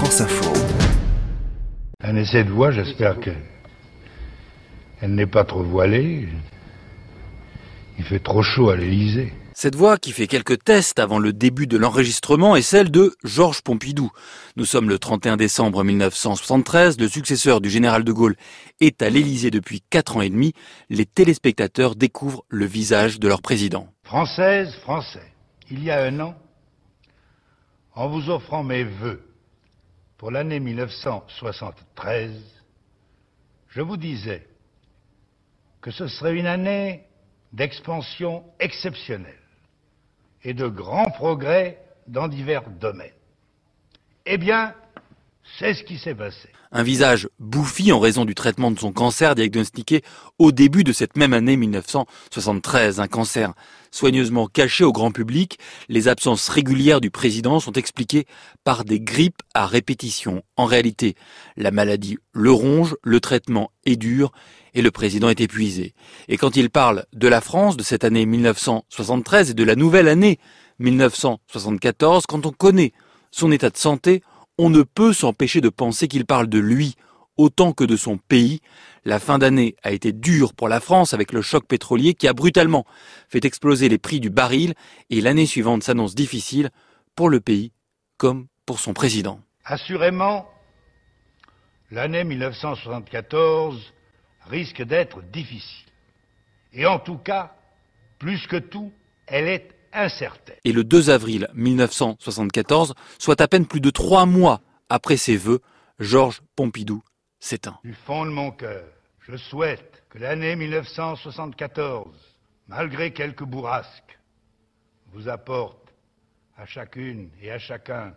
France Info. Un essai de voix, j'espère que elle n'est pas trop voilée. Il fait trop chaud à l'Élysée. Cette voix qui fait quelques tests avant le début de l'enregistrement est celle de Georges Pompidou. Nous sommes le 31 décembre 1973, le successeur du général de Gaulle est à l'Élysée depuis 4 ans et demi. Les téléspectateurs découvrent le visage de leur président. Française, Français, il y a un an, en vous offrant mes vœux pour l'année 1973, je vous disais que ce serait une année d'expansion exceptionnelle et de grands progrès dans divers domaines. Eh bien, c'est ce qui s'est passé. Un visage bouffi en raison du traitement de son cancer diagnostiqué au début de cette même année 1973. Un cancer soigneusement caché au grand public. Les absences régulières du président sont expliquées par des grippes à répétition. En réalité, la maladie le ronge, le traitement est dur et le président est épuisé. Et quand il parle de la France, de cette année 1973 et de la nouvelle année 1974, quand on connaît son état de santé, on ne peut s'empêcher de penser qu'il parle de lui autant que de son pays. La fin d'année a été dure pour la France avec le choc pétrolier qui a brutalement fait exploser les prix du baril et l'année suivante s'annonce difficile pour le pays comme pour son président. Assurément, l'année 1974 risque d'être difficile. Et en tout cas, plus que tout, elle est et le 2 avril 1974, soit à peine plus de trois mois après ses vœux, Georges Pompidou s'éteint. Du fond de mon cœur, je souhaite que l'année 1974, malgré quelques bourrasques, vous apporte à chacune et à chacun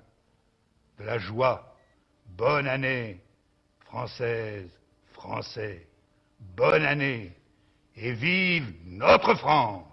de la joie. Bonne année, française, français. Bonne année et vive notre France